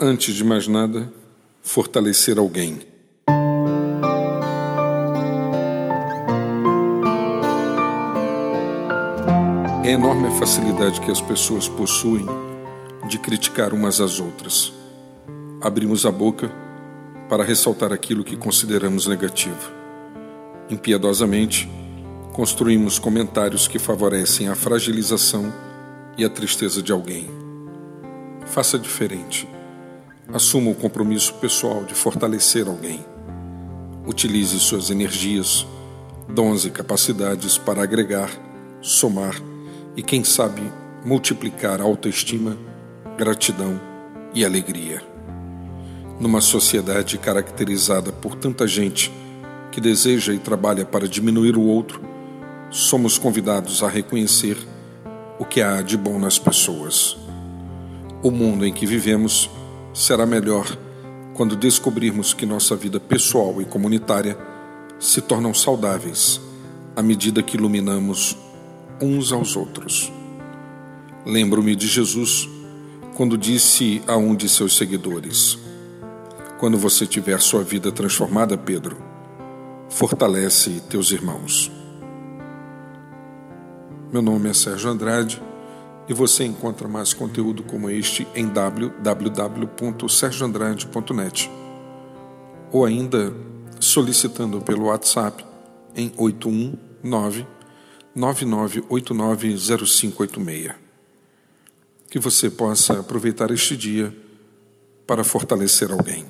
Antes de mais nada, fortalecer alguém. É enorme a facilidade que as pessoas possuem de criticar umas às outras. Abrimos a boca para ressaltar aquilo que consideramos negativo. Impiedosamente, construímos comentários que favorecem a fragilização e a tristeza de alguém. Faça diferente Assuma o compromisso pessoal de fortalecer alguém. Utilize suas energias, dons e capacidades para agregar, somar e, quem sabe, multiplicar autoestima, gratidão e alegria. Numa sociedade caracterizada por tanta gente que deseja e trabalha para diminuir o outro, somos convidados a reconhecer o que há de bom nas pessoas. O mundo em que vivemos será melhor quando descobrirmos que nossa vida pessoal e comunitária se tornam saudáveis à medida que iluminamos uns aos outros. Lembro-me de Jesus quando disse a um de seus seguidores: Quando você tiver sua vida transformada, Pedro, fortalece teus irmãos. Meu nome é Sérgio Andrade e você encontra mais conteúdo como este em www.sergioandrade.net ou ainda solicitando pelo WhatsApp em 819 99890586. Que você possa aproveitar este dia para fortalecer alguém.